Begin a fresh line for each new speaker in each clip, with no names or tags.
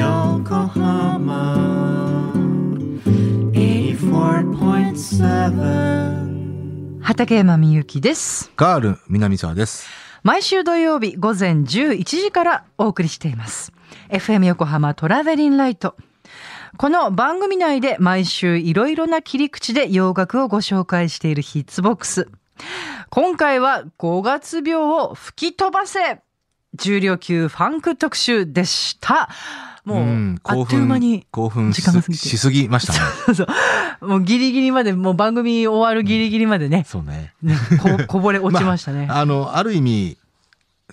FM Yokohama 84.7
畠山みゆきです。
ガール南沢です。
毎週土曜日午前11時からお送りしています。FM 横浜トラベリンライト。この番組内で毎週いろいろな切り口で洋楽をご紹介しているヒッツボックス。今回は5月病を吹き飛ばせ重量級ファンク特集でした。もう、あっという間に
興奮
時間が過ぎて
ししすぎましたね。
そうそう。もうギリギリまで、もう番組終わるギリギリまでね、
そうね。
ねこ こぼれ落ちましたね。
あの、ある意味、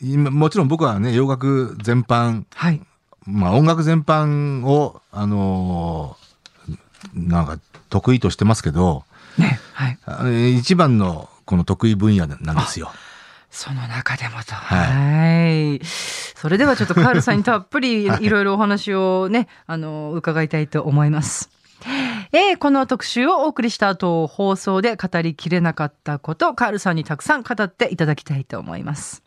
今もちろん僕はね、洋楽全般、
はい。
まあ音楽全般を、あのーなんか得意としてますけど、
ね。はい。
一番のこの得意分野なんですよ。
その中でもと。
は
はい。それではちょっとカールさんにたっぷりいろいろお話をね、あの、伺いたいと思います。えーこの特集をお送りした後、放送で語りきれなかったこと、カールさんにたくさん語っていただきたいと思います。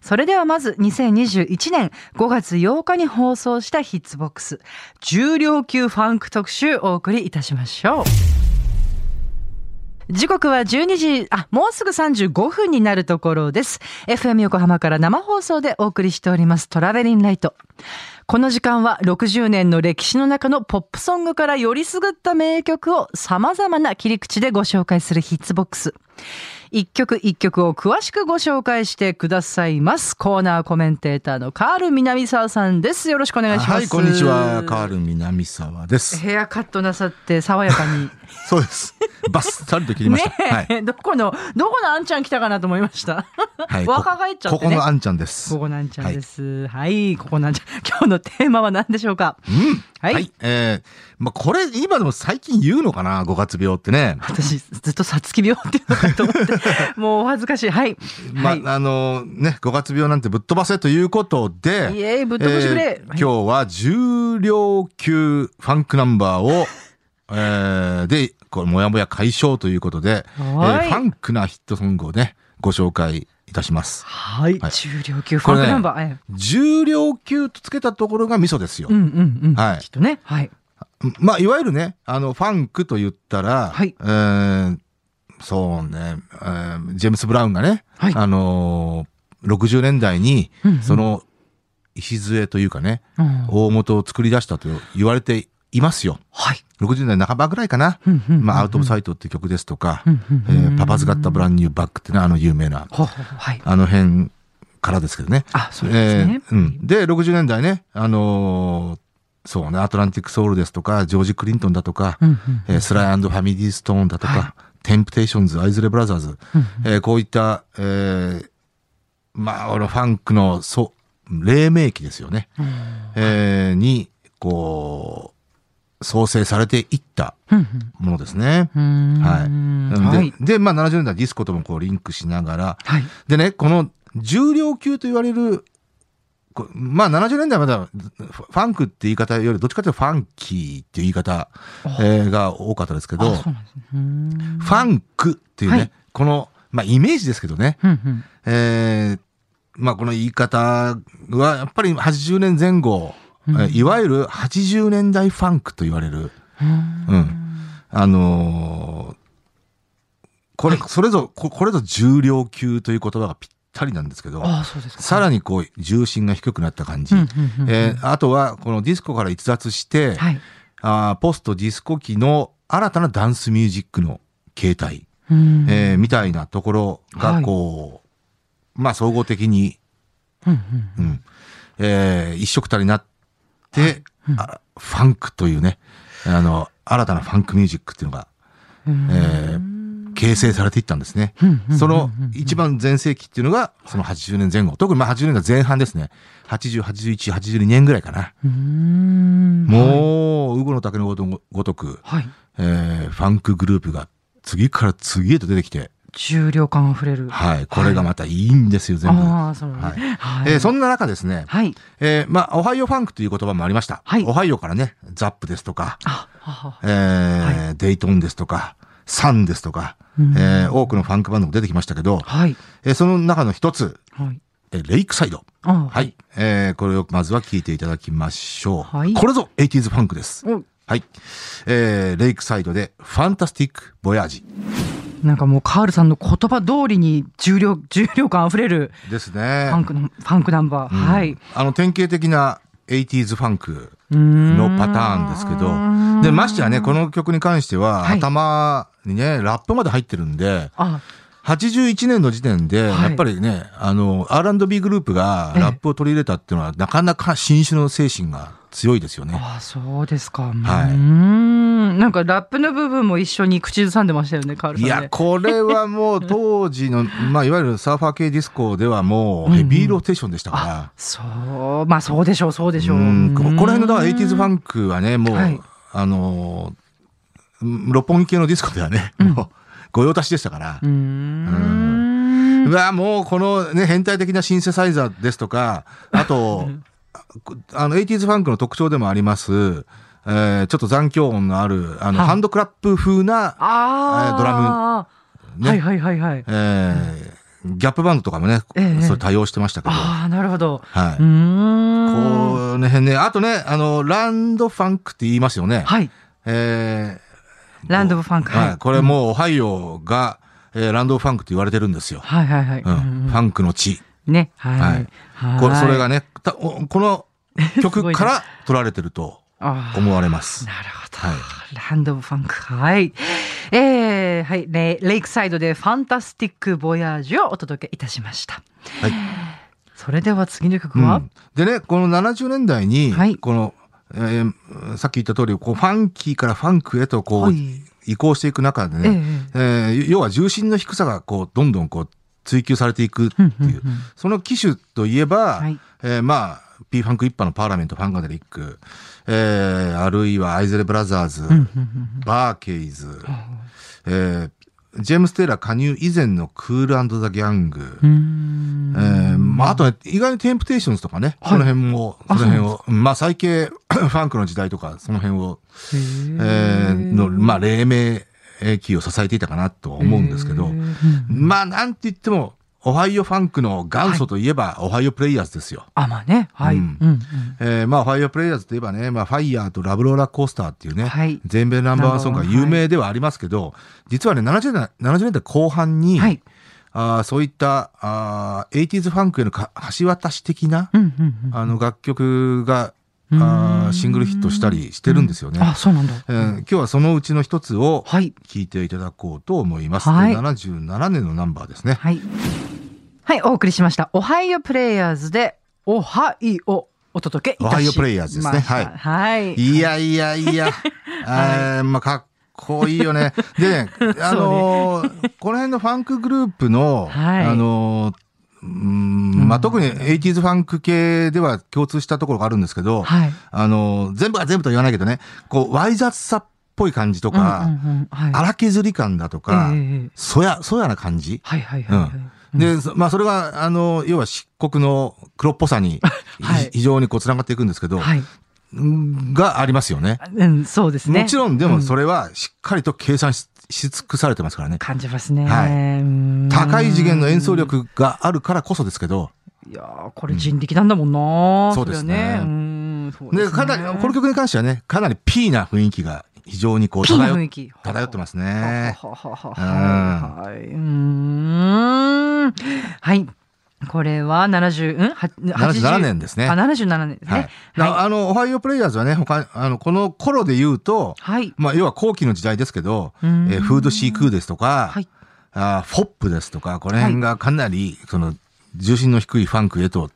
それではまず2021年5月8日に放送したヒッツボックス、重量級ファンク特集お送りいたしましょう。時刻は12時、あ、もうすぐ35分になるところです。FM 横浜から生放送でお送りしておりますトラベリンライト。この時間は60年の歴史の中のポップソングからよりすぐった名曲を様々な切り口でご紹介するヒッツボックス。一曲一曲を詳しくご紹介してくださいます。コーナーコメンテーターのカール南沢さんです。よろしくお願いします。
はい、こんにちは。カール南沢です。
ヘアカットなさって爽やかに。
そうです。バッサリと切りました。
ねえ、どこの、どこのあんちゃん来たかなと思いました？
はい。
若返っちゃってね
ここのあんちゃんです。
ここなんちゃんです。はい、ここなんちゃん。今日のテーマは何でしょうか？
うん。
はい
はい。えー、まあ、これ、今でも最近言うのかな ?5 月病ってね。
私、ずっとさつき病っていうのかと思って、もうお恥ずかしい。はい。
まあ、
はい。
あのね、5月病なんてぶっ飛ばせということで、
いえぶっ飛ばしてくれ
えー今日は重量級ファンクナンバーを、えーで、これ、もやもや解消ということで、え
はい
ーファンクなヒットソングをね、ご紹介いたします。
はい。
はい
重量級ファンクナンバー。ええ
重量級とつけたところがミソですよ。
うんうんうん。
はい
きっとね。はい。
まあ、いわゆるね、あの、ファンクと言ったら、
はい
えーそうね、えージェームス・ブラウンがね、
はい
あのー60年代にその、礎というかね、
うん
大元を作り出したと言われていますよ。
はい。
60年代半ばぐらいかな。まあ、 Out of Sight っていう曲ですとか、 Papa's Got a Brand New Bag ってね、あの有名な、
はい。
あの辺からですけどね。
あ、そうですね。
えーうん。で、60年代ね、あのーそうね、アトランティック・ソウルですとか、ジョージ・クリントンだとか、
うんうん
えースライファミリー・ストーンだとか、
は
テンプテーションズ、アイズレー・ブラザーズ、
うん
えーこういった、えーまあ、俺ファンクの、そう、黎明期ですよね。えーに、こう、創生されていった
うん
ものですね。
うん
はい
うん
で、
はい。
で、まあ70年代ディスコともこうリンクしながら、
はい。で
でね、この重量級と言われる、こまあ70年代まではフファンクって言い方よりどっちかというとファンキーっていう言い方、えーが多かったですけど、ファンクっていうね、
はい。
この、まあイメージですけどね、
うんうん。
えーまあこの言い方はやっぱり80年前後、いわゆる80年代ファンクと言われる、
うん。
うん。あのーこれ、それぞ、ここれぞ重量級という言葉がぴったりなんですけど。さらにこう重心が低くなった感じ。あとはこのディスコから逸脱して、
はい。
あーポストディスコ期の新たなダンスミュージックの形態、
うん。
えーみたいなところがこう、まあ総合的に、
うんうん。
うん。えー一色たになって、あファンクというね、あの、新たなファンクミュージックっていうのが、
うん。
えー形成されていったんですね。その一番全盛期っていうのが、その80年前後。特にまあ80年代前半ですね。80、81、82年ぐらいかな。
う。
もう、ウゴの竹のごとごとく、
はい。
えーファンクグループが次から次へと出てきて、
重量感あふれる。
はい、これがまたいいんですよ、全部。
ああ、そうね。
はい
はい
えーそんな中ですね、
はい。
えーまあ、オハイオファンクという言葉もありました。
はい
オハイオからね、ザップですとか、
あ、はは。
えーデイトンですとか、サンですとか、えー多くのファンクバンドも出てきましたけど、
はい。
えーその中の一つ、
はい。
えーレイクサイド。
あ
はい。えーこれをまずは聞いていただきましょう。
はい
これぞ 80s ファンクです。
お
はい。えーレイクサイドで、ファンタスティック・ボヤージ
なんかもうカールさんの言葉通りに重量、重量感あふれる
ですね。
ファンクの、ファンクナンバー。
うん
はい。
あの、典型的な 80s ファンクのパターンですけど、で、ましてやね、この曲に関しては、
はい。
頭にね、ラップまで入ってるんで、
あ、
81年の時点で、
はい
やっぱりね、あの、R&B グループがラップを取り入れたっていうのは、なかなか新種の精神が強いですよね。
あ、そうですか。
はいう
ーん。なんかラップの部分も一緒に口ずさんでましたよね、カールさんね。
いや、これはもう当時の、まあ、いわゆるサーファー系ディスコではもうヘビーローテーションでしたから、
そう、まあそうでしょう、そうでしょう。
うんここの辺のだから 80s ファ
ン
ンクはね、もう、
はい
あのー、六本木系のディスコではね、もう、御用達でしたから
うー、ん。
うわ、もうこのね、変態的なシンセサイザーですとか、あと、あの、80s ファンクの特徴でもあります、えーちょっと残響音のある、あの、
はい
ハンドクラップ風な、えードラムね
はいはいはいはい。
えーギャップバンドとかもね、
ええ
それ多用してましたけど、
ああ、なるほど。
はい。
うーん。
この辺ね、あとね、あの、ランドファンクって言いますよね。
はい。
え
ランドオブファンク。
ーはい。これもう、オハイオが、えーランドファンクって言われてるんですよ。
はいはいはい。
うん。ファンクの地。
ね。はい。
はい
はい
これ、それがね、たおこの 曲から取られてると思われます。
なるほど。
はい
ランドオブファンク。はい。えー、はい。レレイクサイドでファンタスティックボヤージュをお届けいたしました。
はい。
それでは次の曲は、
うんでね、この70年代に、
はい
この、えーさっき言った通り、こう、ファンキーからファンクへと、こう、
はい。
移行していく中でね、えー要は重心の低さが、こう、どんどんこう、追求されていくっていう、その旗手といえば、
はい。
えーまあ、P ファンク一派のパーラメント、ファンガデリック、えーあるいはアイズレーブラザーズ、バーケイズ、えージェームス・テイラー加入以前のクール&ザ・ギャング。えーまあ、あとね、意外にテンプテーションズとかね、
はい。
その辺も、そ
あ
の辺を、うんまあ、最系ファンクの時代とか、その辺を、えーの、まあ、黎明期を支えていたかなと思うんですけど、まあ、なんて言っても、オハイオファンクの元祖といえば、オハイオプレイヤーズですよ。
あ、まあね。はい。
う
うんんうん
えーまあ、オハイオプレイヤーズといえばね、まあ、ファイヤーとラブローラーコースターっていうね、
はい
全米ナンバーワンソングが有名ではありますけど、実はね、70年代 ,70 年代後半に、
はい。
あーそういったあー 80s ファンクへのか橋渡し的な、
うんうんうん。
あの楽曲があシングルヒットしたりしてるんですよね。
あ、そうなんだ。
えー今日はそのうちの一つを
はい。
ていただこうと思います。
はい
で77年のナンバーですね。
はい。はい、お送りしました。オハイオプレイヤーズで、オハイオお届けいたしました。
オハイオプレイヤーズですねはい
はい。
いやいやいや、えーまあかっこいいよね。でね、あのーこの辺のファンクグループの、
はい
あのーうーんまあ、特に 80s ファンク系では共通したところがあるんですけど、
はい。
あのー全部が全部とは言わないけどね、こう、わい雑さっぽい感じとか、
うんうんうんはい。
荒削り感だとか、
ええええ
そや、そやな感じ。
はいはいはいはい。
で、そまあ、それが、あの、要は漆黒の黒っぽさに、
はい
ひ非常にこう、繋がっていくんですけど、
はい。
うんがありますよね。
うん、そうですね。
もちろん、でもそ
れ、
れはしっかりと計算しし尽くされてますからね。
感じますね。
はい
うん
高い次元の演奏。力があるからこそですけど、
いやーこれ人力なんだもんな、
そうですね
れはうんそうで
で、
すね
かなり、この曲に関してはね、かなりピーな雰囲気が非常にこう漂っ
雰囲気。
漂ってますね。
はい。うーん。はい。これは70、うん？は
77年ですね
あ、77年です
はい
ね。。
だあの、オハイオプレイヤーズはね、他、あの、この頃で言うと、
はい。
まあ、要は後期の時代ですけど、えフードシークーですとか、
はい。
あーフォップですとか、この辺がかなり、その、重心の低いファンクへと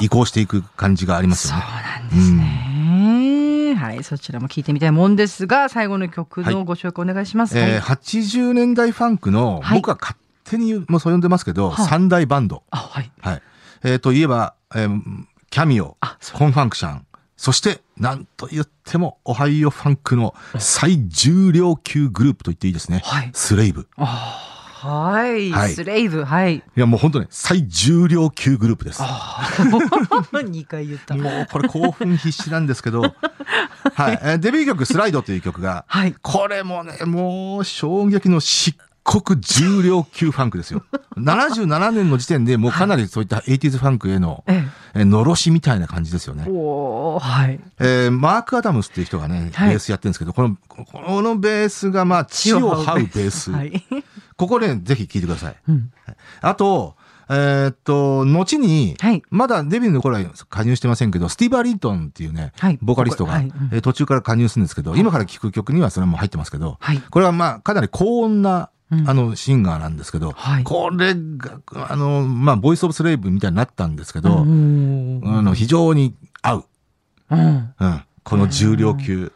移行していく感じがあります
そう
よね。
なんですね。ははい。そちらも聞いてみたいもんですが、最後の曲
はい
のご紹介お願いします。
えー
はい。
80年代ファンクの、
はい
僕は勝手にもうそう呼んでますけど、
はあ
三大バンド。
あ、はい。
はい。えーといえば、えーキャミオコンファンクション、そして、なんと言っても、オハイオファンクの最重量級グループと言っていいですね。
はい
スレイブ。
はい。
はい
スレイブ。はい。
いや、もう本当ね、最重量級グループです。
2 回言った。
もうこれ興奮必至なんですけど、はい。えーデビュー曲、スライドという曲が、
はい。
これもね、もう衝撃の漆黒重量級ファンクですよ。77年の時点でもうかなりそういった 80s ファンクへの、
え
えーのろしみたいな感じですよね
はい。
えーマーク・アダムスっていう人がね、
はい
ベースやってるんですけど、この、このベースがまあ、血を這うベース。
はい。
ここね、ぜひ聴いてください。
うん
あと、えーっと、後に、
はい
まだデビューの頃は加入してませんけど、スティーバー・リントンっていうね、
はい
ボーカリストが、
はいうん
えー途中から加入するんですけど、今から聴く曲にはそれも入ってますけど、
はい。
これはまあ、かなり高音な、
うん
あの、シンガーなんですけど、
はい
これが、あの、まあ、ボイス・オブ・スレイブみたいになったんですけど、
うん
あの、非常に合う。
うん。
うん。この重量級。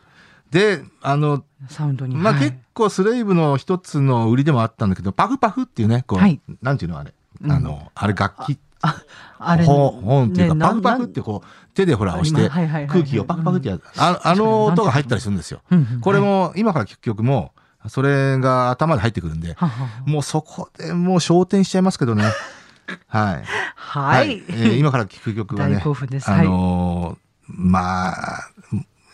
で、あの、
サウンドに。
まあ、
はい
結構スレイブの一つの売りでもあったんだけど、パフパフっていうね、こう、
はい
なんていうのあれ。
うん
あの、あれ楽器、
あれ。
本本っていうか、
ね
パフパフってこう、手でほら押して、空気をパフパフってやる。ああの音が入ったりするんですよ。
うんうん
これも、今から聴く曲も、それが頭で入ってくるんで、
ははは
もうそこでもう焦点しちゃいますけどね。はい。
はい。
えー今から聴く曲はね、あのーまあ、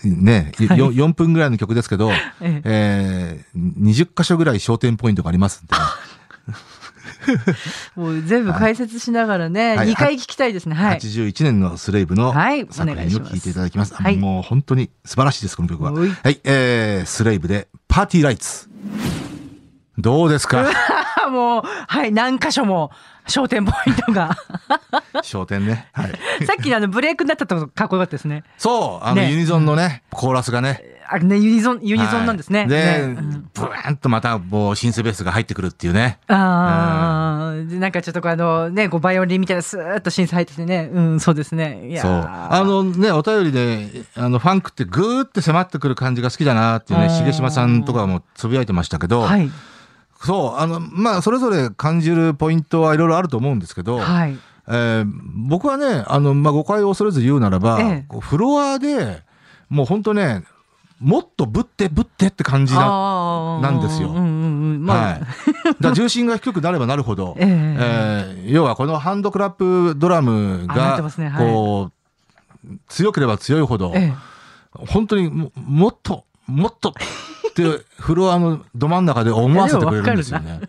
ね、
はい。
よ4分ぐらいの曲ですけど、
ええ。
えー20箇所ぐらい焦点ポイントがありますんで、
もう全部解説しながらね、
はい
2回聞きたいですね。はい。
81年のスレイブの
はい
作
お願いします
品を聴いていただきます。
はい
もう本当に素晴らしいです、この曲は。はい、えー、スレイブでパーティーライツ。どうですか？
もう、はい、何箇所も焦点ポイントが。
焦点ね。はい。
さっきのあのブレイクになったとこかっこよかったですね。
そう、あの、
ね
ユニゾンのね、コーラスがね。
あね、ユニゾン、ユニゾンなんですね。
はいで、
ねうん
ブワーンとまたもうシンセベースが入ってくるっていうね。
ああ、でなんかちょっとこうあのね、こうバイオリンみたいなスーッと審査入っててね、うん、そうですね。いやー
そう。あのね、お便りで、あの、ファンクってぐーって迫ってくる感じが好きだなっていうね、
うん
重島さんとかもつぶやいてましたけど、
はい、
そう、あの、まあ、それぞれ感じるポイントはいろいろあると思うんですけど、
はい。
えー僕はね、あの、まあ、誤解を恐れず言うならば、
ええ
こうフロアで、もう本当ね、もっとぶってぶってって感じな、なんですよ。だ重心が低くなればなるほど、
ええ。
えー要はこのハンドクラップドラムが、
ね。はい。
こう、強ければ強いほど、
ええ。
本当にももっと、もっとってフロアのど真ん中で思わせてくれるんですよね。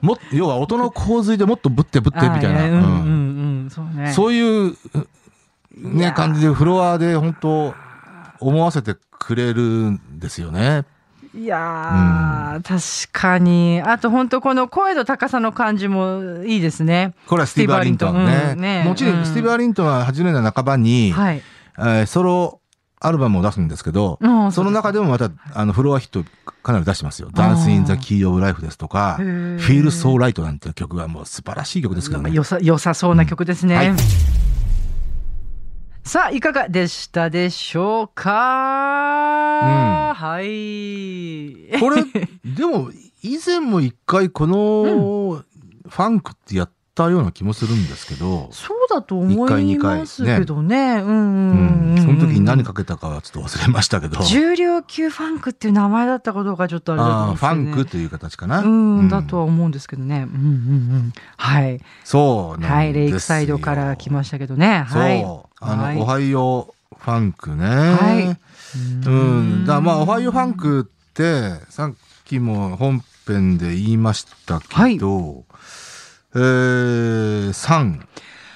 も要は音の洪水でもっとぶってぶってみたいな。
そう
いう、
い
ね、感じでフロアで本当思わせてくれるんですよね。
いやー、確かに。あと本当この声の高さの感じもいいですね。
これはスティーブ・アリントンね。
ね
もちろ
うん
んスティーブ・アリントンは80年代半ばに、
はい。
えーソロアルバムを出すんですけど、
うん
その中でもまたあのフロアヒットかなり出してますよ。Dance in the Key of Life ですとか、
へー
Feel So Right なんていう曲はもう素晴らしい曲ですけどね。
よさ、良さそうな曲ですね。
はい
さあ、いかがでしたでしょうか、はい。
これ、でも以前も一回このファンクってやったような気もするんですけど、
そうだと思いますけどね。うんうん
う
うんうん。
ん、その時に何かけたかはちょっと忘れましたけど、
重量級ファンクっていう名前だったかどうかちょっとあれだと思うんですけどね
ァンクという形かな。
うん、だとは思うんですけどね。うんうんうん。はい。
そうなんですよ
はい。レイクサイドから来ましたけどね。はい。
そう。あの、
はい
オハイオファンクね。
はい
うん。だまあ、オハイオファンクって、さっきも本編で言いましたけど、えー、3。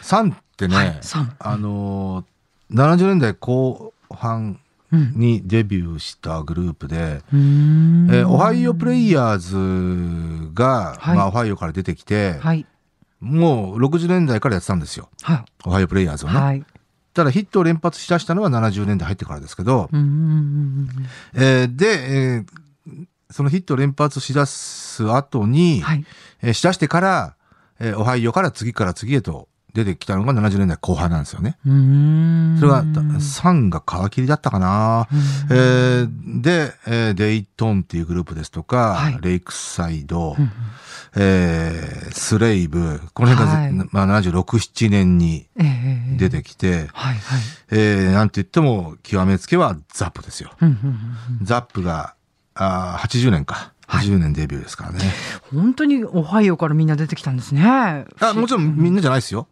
3ってね、
はい3
あのー、70年代後半
うん。
にデビューしたグループで、
うーん
えーオハイオプレイヤーズが、
はい
まあ、オハイオから出てきて、
はい。
もう60年代からやってたんですよ。
は
オハイオプレイヤーズを
い。
ね。
はい。
ただヒットを連発しだしたのは70年代入ってからですけど、えーで、えーそのヒットを連発しだす後に、
うん。はい。
えーしだしてから、えーオハイオから次から次へと出てきたのが70年代後半なんですよね。それが、サンが皮切りだったかな。えーで、えーデイトンっていうグループですとか、
はい
レイクサイド、えースレイブ、この辺が、
はい
まあ、76、7年に
ええ
出てきて。えーなんて言っても、極めつけはザップですよ。ザップが、あー80年か。80年デビューですからね。
本当にオハイオからみんな出てきたんですね。
あもちろんみんなじゃないですよ。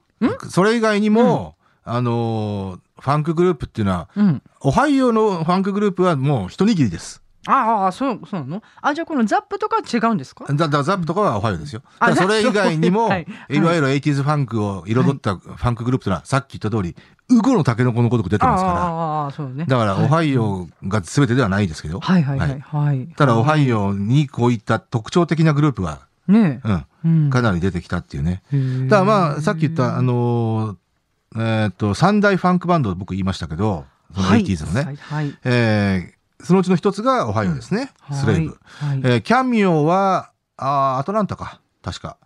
それ以外にも、あのーファンクグループっていうのは、
うん。
オハイオのファンクグループはもう一握りです。
ああ、そう、そうなの？あ、じゃあこのザップとかは違うんですか？
だだザップとかはオハイオですよ。
あ
だからそれ以外にも、
はい
いわゆる 80s ファンクを彩ったファンクグループというのは、さっき言った通り、ウゴのタケノコのごとく出てますか
ああ、そうね。
ら。だから、オハイオが全てではないですけど。
はいはいはいはい。
ただ、オハイオにこういった特徴的なグループが、
ねえ。
うん、
うん
かなり出てきたっていうね。だからまあ、さっき言った、あのーえーっと、三大ファンクバンド僕言いましたけど、その
はい
80s のね。
はいはい。
えーそのうちの一つがオハイオですね。スレイブ。
はい。
えーキャミオは、あーアトランタか。確か。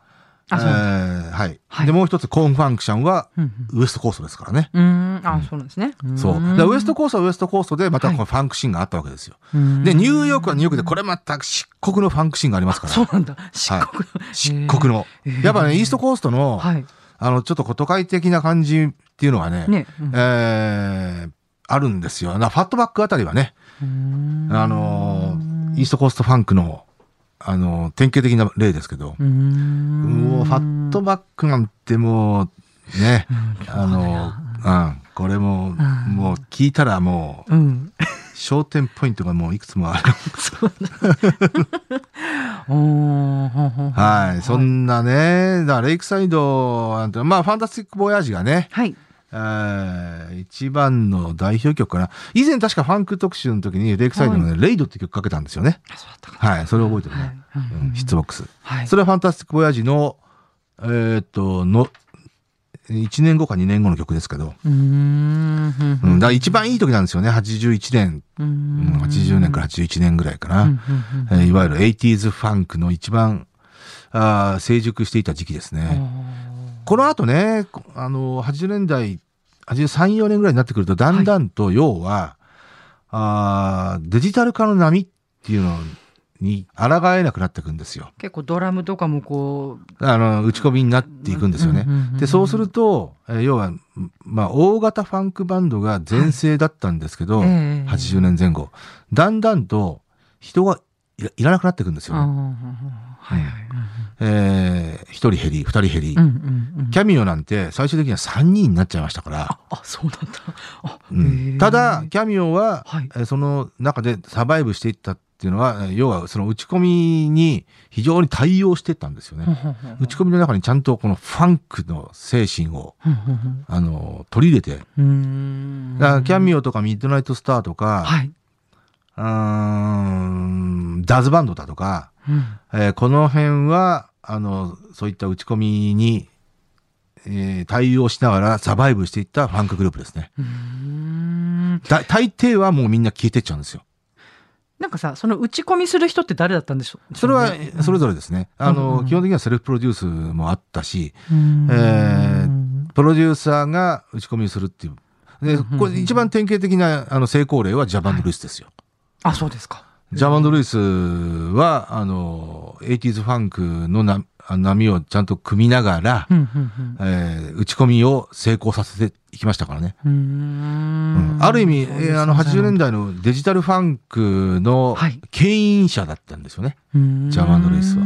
あ
えーはい、
はい
で、もう一つ、コーンファンクションは、
うん
ウエストコーストですからね。
うん。あ、そうなんですね。
そう。だからウエストコーストはウエストコーストで、また
はい
このファンクシーンがあったわけですよ。
うん
で、ニューヨークはニューヨークで、これまた漆黒のファンクシーンがありますから。
そうなんだ。漆黒の。
漆黒の。
へー
やっぱね、イーストコーストの、
はい。
あの、ちょっと都会的な感じっていうのはね、
ね。うん
えーあるんですよ。なファットバックあたりはね、あのーイーストコーストファンクの、あのー典型的な例ですけど。
う、
もうファットバックなんてもう、ね、あのーうん、これも、もう聞いたらもう、
うん。
焦点ポイントがもういくつもある。はい。そんなね、だからレイクサイドなんて、まあ、ファンタスティック・ボヤージがね、
はい。
えー一番の代表曲かな。以前確かファンク特集の時にレイクサイドのね、レイドって曲かけたんですよね。
あそうだったか。
はい。それを覚えてるね。
はい
うん、ヒットボックス。
はい。
それはファンタスティック・ボヤージの、えーっと、の、1年後か2年後の曲ですけど、
うーん。
だから一番いい時なんですよね。81年、
う
ん
ん
80年から81年ぐらいかな。えーいわゆる 80s ファンクの一番、あー成熟していた時期です
うん
ね。この後ね、こあの、80年代、83、4年ぐらいになってくると、だんだんと、要は、あーデジタル化の波っていうのに抗えなくなっていくんですよ。
結構ドラムとかもこ
あの、打ち込みになっていくんですよね。で、そうすると、えー要は、まあ、大型ファンクバンドが全盛だったんですけど、
はいええ
80年前後。だんだんと、人がいらなくなっていくんです
う、
よね。
はいはい。
えー、一人減り、二人減り。
うんうんうん。
キャミオなんて最終的には3人になっちゃいましたから。
あ、そうなんだ。あ、
うんただ、キャミオは、
はい
えーその中でサバイブしていったっていうのは、えー要はその打ち込みに非常に対応してたんですよね。打ち込みの中にちゃんとこのファンクの精神を、あの、取り入れて。だからキャミオとかミッドナイトスターとか、
はい。
うーんダズバンドだとか、
うん
えーこの辺は、あの、そういった打ち込みに、えー対応しながらサバイブしていったファンクグループですね。だ大抵はもうみんな消えてっちゃうんですよ。
なんかさ、その打ち込みする人って誰だったんでしょう？
それはそれぞれですね。あの、
うん
基本的にはセルフプロデュースもあったし、
うん
えプロデューサーが打ち込みするっていう。で、これ一番典型的なあの成功例はジャバンド・ルイスですよ。
あ、そうですか。
ジャバンド・ルイスは、あの、80s ファンクのな波をちゃんと組みながら、
うんうん
えー打ち込みを成功させていきましたからね。
うん。
ある意味、えーあの80年代のデジタルファンクの
はい。
牽引者だったんですよね。ジャマンドレイスは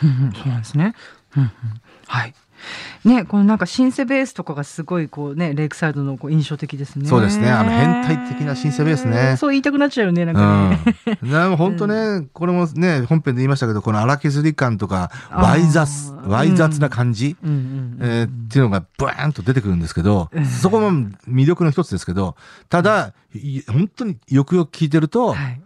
そうなんですね。うんうんはい。ね、このなんかシンセベースとかがすごいこうね、レイクサイドのこう印象的ですね。
そうですねあの変態的なシンセベースね
そう言いたくなっちゃうよね、なん
う
かね。
ん。でも本当ね、これもね、本編で言いましたけど、この荒削り感とか、
あー
ワイ雑、ワイ雑な感じ、
うんうん
えーっていうのがブワーンと出てくるんですけど
うん、
そこも魅力の一つですけど、ただ、い本当によくよく聞いてると、
はい。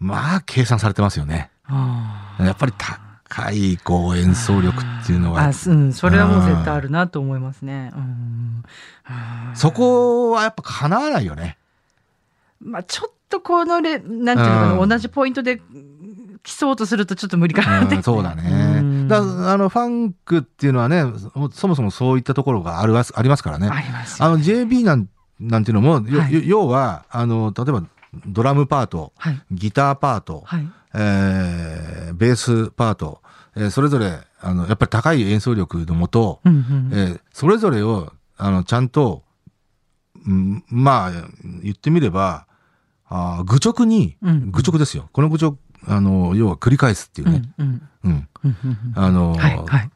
まあ、計算されてますよね。
あ
やっぱり高い、こう、演奏力っていうのは
うん、それはもう絶対あるなと思いますね。うん
そこはやっぱ叶わないよね。
まあちょっとこのレ、なんていうのかな、
うん
同じポイントで競おうとするとちょっと無理かなって。
うんそうだね。
うん
だあの、ファンクっていうのはね、そもそもそういったところがあるわありますからね。
ありますよ
あの、JB なんなんていうのも、よ
はい
よ要は、あの、例えば、ドラムパート、
はい。
ギターパート、
はい。
えーベースパート、えーそれぞれ、あの、やっぱり高い演奏力のもと、
うんうん。
えーそれぞれを、あの、ちゃんと、うんまあ、言ってみれば、あー愚直に、
うん
愚直ですよ。この愚直、あの、要は繰り返すっていうね。
うんうん。
うん。
うんうんうん
あの、
はい。はい。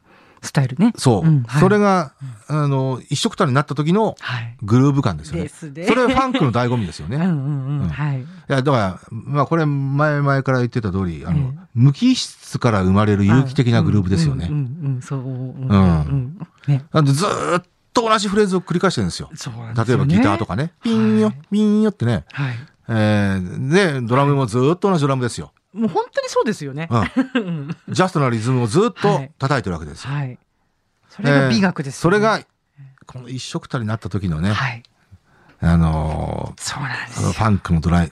スタイルね。
そう、
うんはい
それが、あの、一色たになった時の
はい。
グルーヴ感ですよね。
ですね。
それはファンクの醍醐味ですよね。
うんうんうん。
うん
はい。
いや、だから、まあこれ前々から言ってた通り、あの、
ええ
無機質から生まれる有機的なグループですよね。
うんうんうん、そう。うん
うん
うん。ね。
なんでずーっと同じフレーズを繰り返してるんですよ。
すよね
例えばギターとかね。ピンよ
はい、
ピンよってね。
はい。
えーで、ドラムもずーっと同じドラムですよ。
もう本当にそうですよね。
うん。
う ん
ジャストなリズムをずーっと
はい
叩いてるわけですよ。
はい。それが美学ですよね。
それが、この一色たになった時のね、
はい。
あの
そうなんですよ。
ファンクのドライ、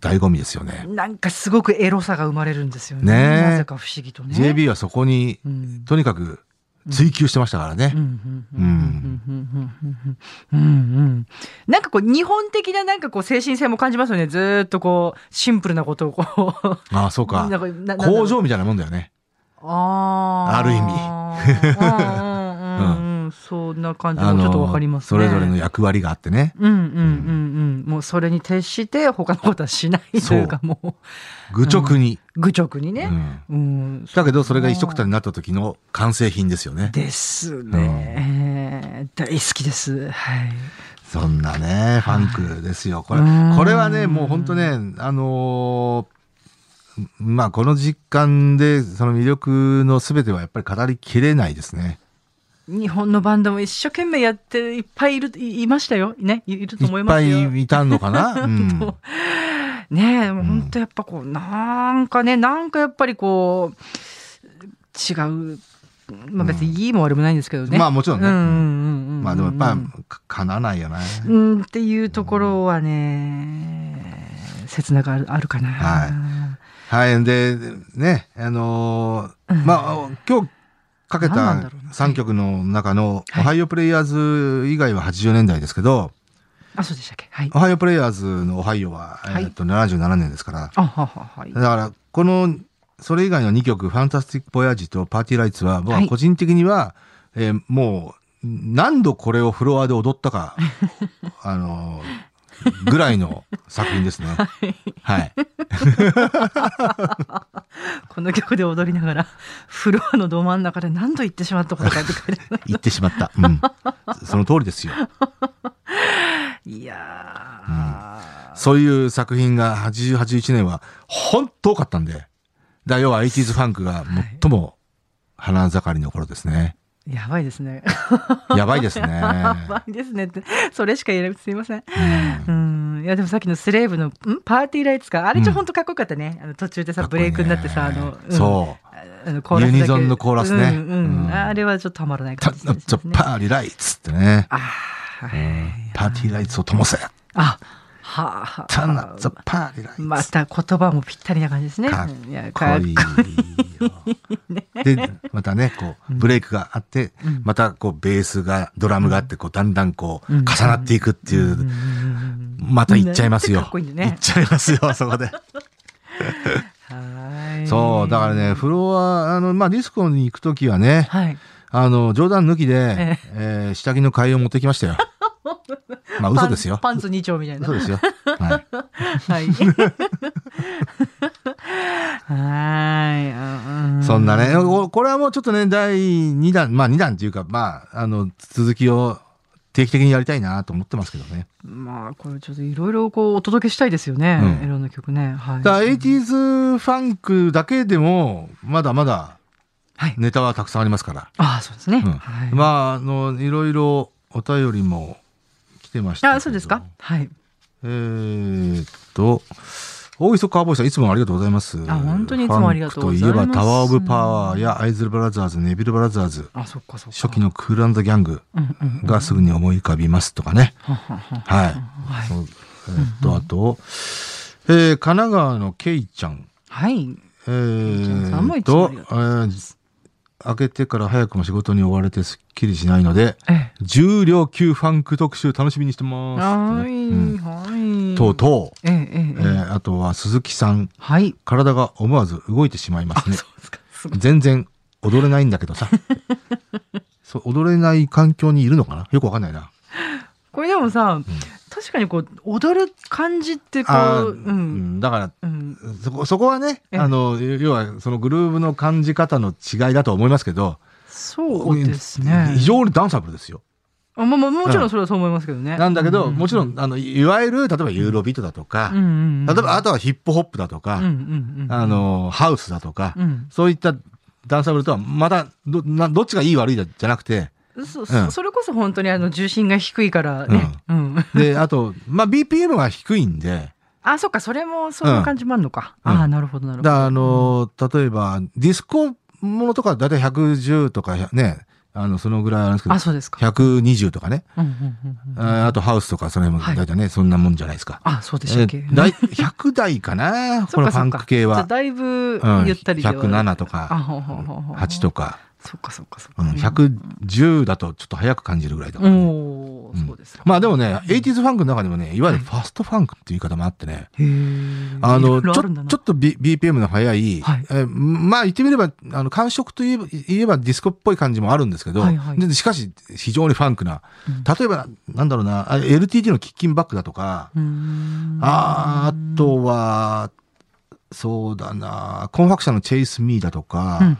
醍醐味ですよね。
なんかすごくエロさが生まれるんですよね。
ねえ
なぜか不思議とね。
JB はそこに、
うん
とにかく追求してましたからね。
なんかこう日本的ななんかこう精神性も感じますよね。ずっとこうシンプルなことをこう。
ああそうか。工場みたいなもんだよね。
ああ。
ある意味。
うん んうんうんそんな感じもちょっとわかりますね。
それぞれの役割があってね。
うんうんうんうん。もうそれに徹して他のことはしないというかもう。
愚直に。
愚直にね、
うん。
うん。
だけど、それが一色たになった時の完成品ですよね。
ですね、大好きです。はい。
そんなね、ファンクですよ。これ
うん、
これはね、もう本当ね、あのーまあ、この実感で、その魅力のすべてはやっぱり語りきれないですね。
日本のバンドも一生懸命やっていっぱいいるいいましたよねいいると思い
いっぱ
ますよ。
いいたのかな？うん。
ねえ本当やっぱこうなんかねなんかやっぱりこう違うまあ別にいいも悪もないんですけどね。
まあもちろんね
うんうんうんうん
まあでもやっぱ、かかなわないよね。
うんっていうところはね切ながあるあるかな。
はいはい。で、ね、あのーまあ、今日かけた
何なんだろうな
3曲の中の、
はい。
オハイオプレイヤーズ以外は80年代ですけど、
あそうでしたっけ？はい。
オ。ハイオプレイヤーズのオハイオは、
はい。
えっと77年ですから、
あはははい。
だ。から、この、それ以外の2曲、ファンタスティック・ボヤージとパーティー・ライツは、僕
は
はい。個人的には、えーもう、何度これをフロアで踊ったか、あのー、ぐらいの作品ですね。はい。
この曲で踊りながらフロアのど真ん中で何度言ってしまったことかって書いて
言ってしまった。うん。その通りですよ。
いやー、
そういう作品が80、81年は本当多かったんで。だ要は 80s ファンクが最も花盛りの頃ですね。
やばいですね。
やばいですね。
やばいですねって、それしか言えない。すいません。
うん
うん。いや、でもさっきのスレーブの、ん？パーティーライツか？あれちょ、
うん
ほんとかっこよかったね。あの途中でさ、ブレイクになってさ、あの、うん
そう。
あのコーラスだけ
ユニゾンのコーラスね
うんうん
うん
あれはちょっとたまらない
た
感じですね。
パーリライツってね。
あーはい
パーティーライツを灯せ。
あ、はあ、はあ。
ザパーリライツ。
また言葉もぴったりな感じですね。
かっこいいよ。で、またね、こう、ブレイクがあって、
うん
またこう、ベースが、ドラムがあって、こう、だんだんこう、
うん
重なっていくっていう、
うん
また行っちゃいますよ。
い
っ
ね。
ちゃいますよ、そこで。
はい。
そう、だからね、フロア、あの、まあ、ディスコに行くときはね、
はい。
あの、冗談抜きで
え、
えー下着の替えを持ってきましたよ。まあ、嘘ですよ。
パンツ2丁みたいな。
嘘ですよ。はい。
はい。はいうん。
そんなね、ここれはもうちょっとね、第2弾、まあ2弾っていうか、まあ、あの、続きを定期的にやりたいなと思ってますけどね。
まあ、これちょっといろいろこうお届けしたいですよね。
うん
いろんな曲ね。はい。
だから、80s ファンクだけでも、まだまだ
はい。
ネタはたくさんありますから。
ああ、そうですね。
うん
はい。
まあ、あの、いろいろお便りも来てました。
あ、そうですか？はい。
えーっと、大磯カーボーイさん、いつもありがとうございます。
あ本当にいつもありがとうございます
ファンクといえば、タワーオブパワーやアイズルブラザーズ、ネビルブラザーズ、
あ、そっかそっか。
初期のクールギャング。がすぐに思い浮かびますとかね。
は
い。
はい
えーっと、あと、えー神奈川のケイちゃん。
はい。
えーっとえー明けてから早くも仕事に追われてすっきりしないので、
ええ。
重量級ファンク特集楽しみにしてます。
はい、
うん
はい。
とうとう、
ええ、ええ、
えーあとは鈴木さん、
はい。
体が思わず動いてしまいますね。
そうです。
全然踊れないんだけどさ。そう踊れない環境にいるのかな？よくわかんないな。
これでもさ、確かにこう、踊る感じってこう、う。
んんだから、
うん。
そこ、そこはね、
ええ
あの、要はそのグルーヴの感じ方の違いだと思いますけど、
そうですね。
非常にダンサブルですよ。
あまあまあ、もちろんそれはそう思いますけどね。
なんだけど、
う
もちろん、あの、いわゆる、例えばユーロビートだとか、例えば、あとはヒップホップだとか、あの、ハウスだとか、
うん
そういったダンサブルとは、またど、などっちがいい悪いじゃなくて、
そそそれこそ本当にあの重心が低いからね。うん。
で、あと、まあ、BPM が低いんで、
あ、そっか、それもそういう感じもあるのか。
うん
ああ、なるほど、なるほど。
あの、例えば、ディスコものとかだいたい110とかね、あの、そのぐらいあるんですけど
あ、、そうですか。
120とかね、
うんうんうんうん。
ああとハウスとかその辺もだいたいね、そんなもんじゃないですか。
あ、そうでし
え
たっけ？
ーだい100台かな？このファンク系は。
だいぶ
うん
ゆったりでは
107と
あ、
か、
ほうほうほうほう
8とか、
そっかそっかそっか。
うん、110だとちょっと早く感じるぐらいだからね。
おーそうですか。
まあでもね、80s ファンクの中でもね、いわゆるファストファンクっていう言い方もあってね、あの、ちょ、ちょっと、B、BPM の速い、
はい。
えーまあ言ってみれば、あの、感触といえば言えばディスコっぽい感じもあるんですけど、
はいはい。
でしかし非常にファンクな、例えば、なんだろうな、あ LTD のキッキンバックだとか、あとは、そうだな、コンファクションのチェイスミーだとか、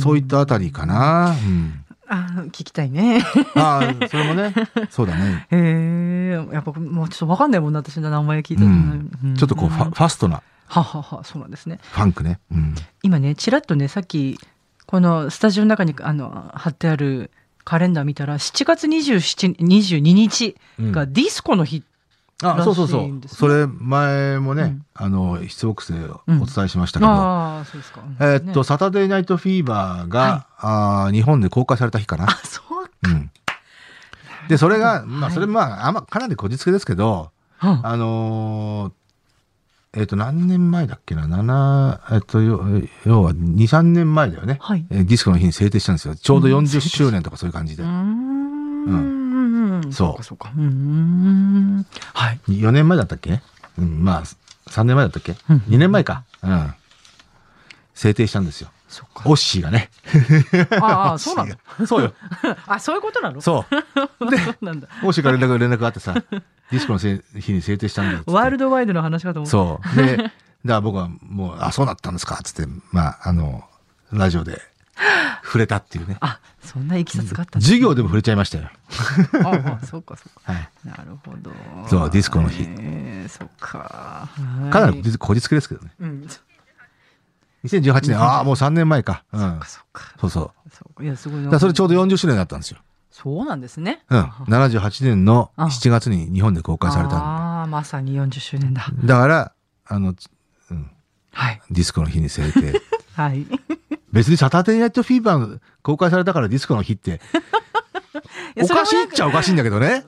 そういったあたりかな。うん、
あ聞きたいね。
ああ、それもね、そうだね。
へえ、やっぱもうちょっとわかんないもんな、私の名前聞いた
う
ら
ん
ね、
ちょっとこうファ、ファストな
ははは、そうなんですね。
ファンクね。うん
今ね、ちらっとね、さっき、このスタジオの中にあの貼ってあるカレンダー見たら、7月27 22日がディスコの日。
あ、そうそうそう。それ前もね、
うん。
あの、出ボックスでお伝えしましたけど、
うですか。
えーっと、
ね。
サタデーナイトフィーバーが、あー日本で公開された日かな。
う
ん。で、それが、まあ、
はい
それまあ、あんま、かなりこじつけですけど、
うん。
あのーえーっと、何年前だっけな、7、えーっと、要要は2、3年前だよね。
はい。
えーディスコの日に制定したんですよ。ちょうど40周年とかそういう感じで。
うー。ん。
そう
そうか、そうか。うーん。はい。
4年前だったっけ？うん、まあ、3年前だったっけ、
うん
?2 年前か。うん。制定したんですよ。
そうか。
オッシーがね。
ああ、そうなの？
そうよ。
あ、そういうことなの？
そう。
そうなんだ。
オッシーから連絡連絡があってさ、ディスコのせい日に制定したんだよっ。
ワールドワイドの話かと思った。
そう。で、だから僕はもう、あ、そうなったんですかつって、まあ、あの、ラジオで 触れたっていうね。
あ、そんないきさつがあったんだ
授業でも触れちゃいましたよ。
ああ、そうか、そうか。
はい。
なるほど。
そうディスコの日
えー、そっか。
かな
はい
りこじつけですけどね。
うん。そ
2018年、ああ、もう3年前か。うん
っか、。そっか。
そうそう。
そうかいや、すごいな
だそれちょうど40周年だったんですよ。
そうなんですね。
うん。78年の
あ
7月に日本で公開されたん
ああ、まさに40周年だ。
だから、あの、うん、
はい。
ディスコの日に制定。
はい。
別にサタデーナイトフィーバー公開されたからディスコの日って、おかしいっちゃおかしいんだけどね。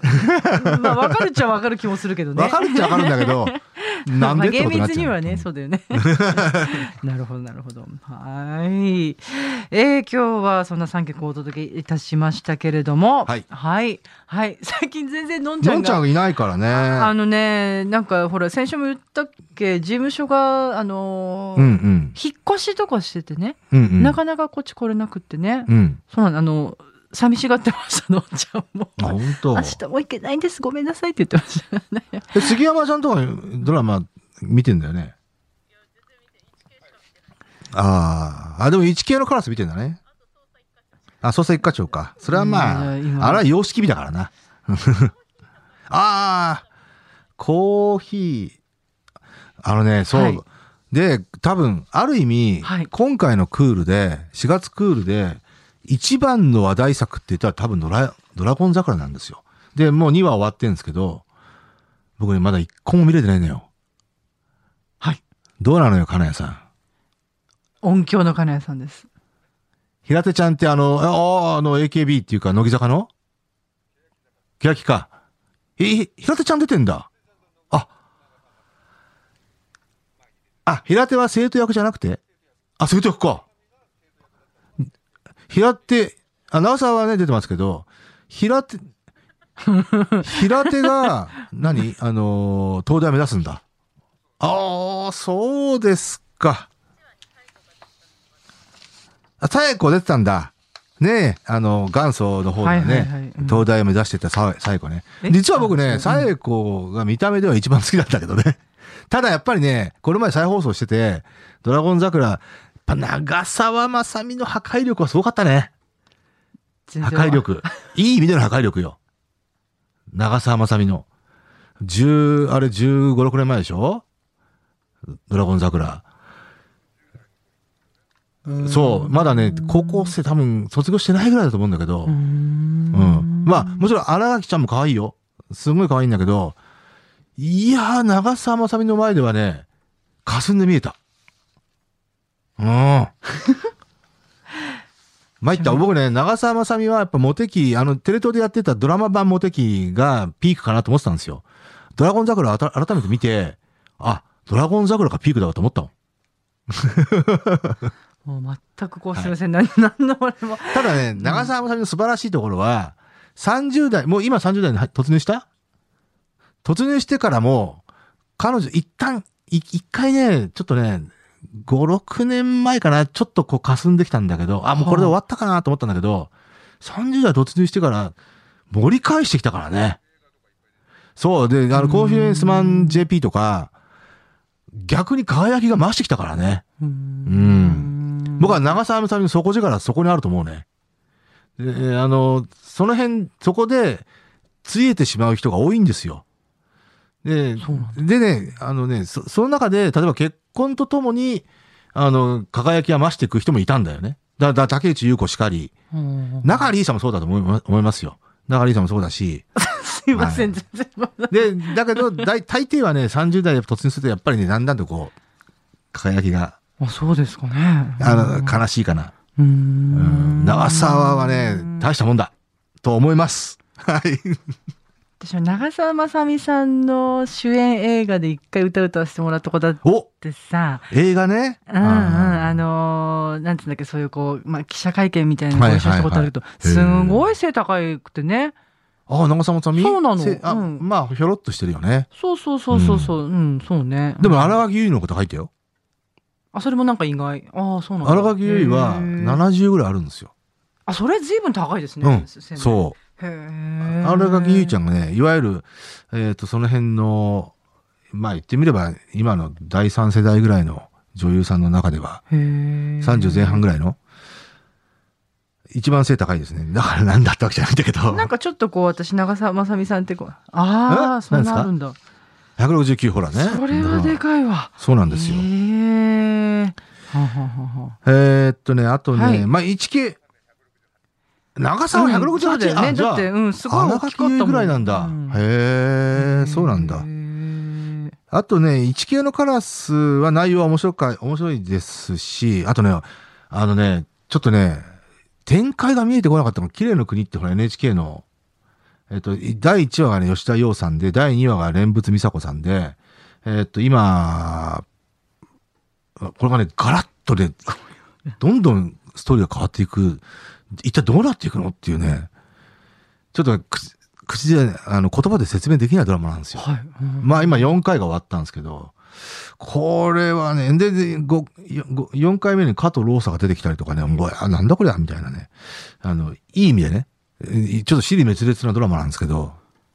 まあ、わかるっちゃわかる気もするけどね。
わかるっちゃわかるんだけど、なんで
厳密にはね、そうだよね。なるほど、なるほど。はい。えー、今日はそんな3曲をお届けいたしましたけれども、
はい
はい。はい。最近全然のんちゃんが。
のんちゃんがいないからね。
あのね、なんかほら、先週も言ったっけ、事務所が、あのー
うんうん。
引っ越しとかしててね、
うんうん。
なかなかこっち来れなくってね、
うん。
そうなの、あの、寂しがってました、のんちゃんも。
あ、本当。
明日も行けないんです、ごめんなさいって言ってましたね。
え杉山さんとかドラマ見てんだよね？ああ、あ、でも一系のカラス見てんだね。あ、捜査一課長か。それはまあ、あれは様式美だからな。ああ、コーヒー。あのね、そう。
はい
で、多分、ある意味、
はい
今回のクールで、4月クールで、一番の話題作って言ったら多分ドラ、ドラゴン桜なんですよ。で、もう2話終わってんですけど、僕ね、まだ一個も見れてないのよ。
はい。
どうなのよ、金谷さん？
音響の金谷さんです。
平手ちゃんってあの、ああ、あの AKB っていうか、乃木坂の？欅か。え、ひ平手ちゃん出てんだ。あ。あ、平手は生徒役じゃなくて？あ、生徒役か。平手、あ、長澤はね、出てますけど、平手、平手が 何、あのー東大目指すんだ。ああ、そうですか。あ、さえこ出てたんだ。ねえ、あの、元祖の方でね、
はいはいはいうん
東大を目指してたささえこね。
え？
実は僕ね、
あそう
さえこが見た目では一番好きだったけどね。ただやっぱりね、これまで再放送してて、ドラゴン桜、ぱ長澤まさみの破壊力はすごかったね。破壊力。いい意味での破壊力よ。長澤まさみの。10、あれ15、6年前でしょ？ドラゴン桜。そう、まだね、高校生多分卒業してないぐらいだと思うんだけど、
うーん
うん。まあ、もちろん荒垣ちゃんも可愛いよ。すごい可愛いんだけど、いやー、長澤まさみの前ではね、霞んで見えた。うん。参った。僕ね、長澤まさみはやっぱモテ期、あの、テレ東でやってたドラマ版モテ期がピークかなと思ってたんですよ。ドラゴン桜を改改めて見て、あ、ドラゴン桜がピークだわと思ったもん。
もう全くこうすみません、何何の俺も
ただね、長澤まさみの素晴らしいところは、30代、もう今30代に突入した？突入してからも、彼女一旦、い一回ね、ちょっとね、5、6年前かな、ちょっとこう霞んできたんだけど、あ、もうこれで終わったかなと思ったんだけど、30代突入してから盛り返してきたからね。そう。で、あの、コンフィデンスマン JP とか、逆に輝きが増してきたからね。
う
うんん。僕は長澤まさみの底力はそこにあると思うね。で、あの、その辺、そこで、ついえてしまう人が多いんですよ。ででね、あのね、そその中で、例えば結婚とともに、あの、輝きが増していく人もいたんだよね。だ、だ、竹内優子しかり、
うん
中里依紗もそうだと思いま思いますよ。中里依紗もそうだし。
すいません、全然
で、だけど、大大抵はね、30代で突入すると、やっぱりね、だんだんとこう、輝きが、
あそうですかね
あの、悲しいかな。
う
ん長澤はね、大したもんだ。と思います。はい。
私は長澤まさみさんの主演映画で一回歌歌わせてもらったことあっ
お
てさ
映画ね。
うんうん、あ
あ
のーなんていうんだっけ、そういうこう、まあ、記者会見みたいなのご一緒したことあると、すごい背高くてね。
あ、長澤まさみ？
そうなのうん
まあ、ひょろっとしてるよね。
そうそうそうそうそう、うん、そうね。
でも、
うん
荒垣結衣のこと書いてよ。
あ、それもなんか意外。ああ、そうなんだ。
荒垣結衣は
へー
70ぐらいあるんですよ。
あ、それ随分高いですね。
うん。
う。
そう。
へえ。
荒垣結衣ちゃんがね、いわゆる、えっ、と、その辺の、まあ言ってみれば、今の第三世代ぐらいの女優さんの中では、
へえ。
30前半ぐらいの、一番背高いですね。だからなんだったわけじゃないんだけど。
なんかちょっとこう、私、長澤まさみさんってこう、ああ、
え？
そんなあるんだ。
169ほらね。
それはでかいわ。
そうなんですよ。
へえ。
えーっとね、あとね、
はい
まあ、1K、長さは
うん
168、
そうだよね。だってうんすごい大きかった
ぐらいなんだ。
うん。
へえ、そうなんだ。あとね、1K のカラスは内容は面白か、面白いですし、あとね、あのね、ちょっとね、展開が見えてこなかったの。綺麗の国ってほら NHK の、えっと、第1話がね、吉田洋さんで、第2話が蓮仏美佐子さんで、えっと、今、これがね、ガラッとね、どんどんストーリーが変わっていく、一体どうなっていくの？っていうね、ちょっとね口口で、あの、言葉で説明できないドラマなんですよ。
はい。うん
まあ今4回が終わったんですけど、これはね、で、で、ごご4回目に加藤ローサが出てきたりとかね、もう、あ、なんだこりゃ、みたいなね。あの、いい意味でね、えちょっと尻滅裂なドラマなんですけど、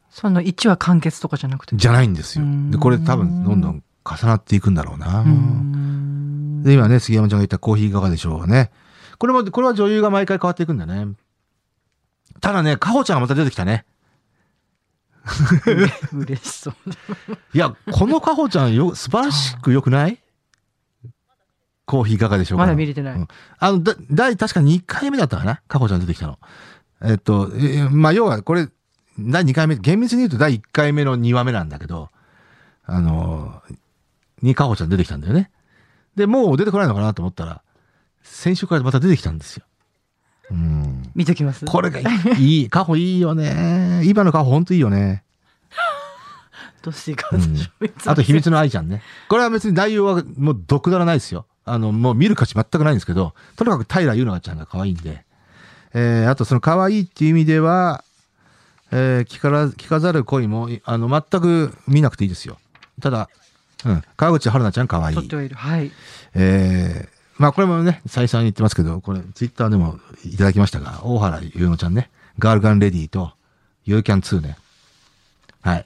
その1話完結とかじゃなくて？
じゃないんですよ。で、これ多分どんどん重なっていくんだろうな
う。ん
で、今ね、杉山ちゃんが言ったコーヒーいかがでしょうかね。これも、これは女優が毎回変わっていくんだね。ただね、かほちゃんがまた出てきたね。
嬉しそう。
いや、このかほちゃんよ、素晴らしく良くない？コーヒーいかがでしょうか？
まだ見れてない
うんあの、だ、第、確か2回目だったかな？かほちゃん出てきたの。えっと、えまあ、要はこれ、第2回目、厳密に言うと第1回目の2話目なんだけど、あの、にかほちゃん出てきたんだよね。で、もう出てこないのかなと思ったら、先週からまた出てきたんですよ。うん。
見ときます？
これがいい、いい、かほいいよね。今のかほほんといいよね。
どうしていいか
うんあと秘密の愛ちゃんね。これは別に内容はもう毒だらないですよ。あの、もう見る価値全くないんですけど、とにかく平優奈ちゃんが可愛いんで、えーあとその可愛いっていう意味では、えー聞から聞かざる恋もあの全く見なくていいですよ。ただ、うん、川口春奈ちゃん可愛い
いる。はい。
えーまあこれもね、再三言ってますけど、これツイッターでもいただきましたが、大原優乃ちゃんね、ガールガンレディと You Can 2ね。はい。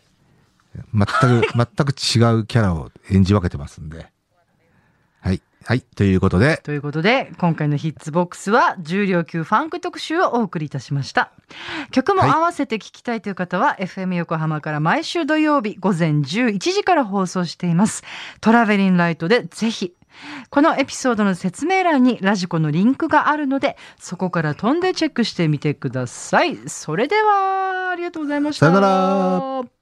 全く、全く違うキャラを演じ分けてますんで。はい。はい。ということで、
ということで、今回のヒッツボックスは重量級ファンク特集をお送りいたしました。曲も合わせて聴きたいという方は、FM 横浜から毎週土曜日午前11時から放送しています。トラベリンライトでぜひ。このエピソードの説明欄にラジコのリンクがあるので、そこから飛んでチェックしてみてください。それでは、ありがとうございました。
さよなら。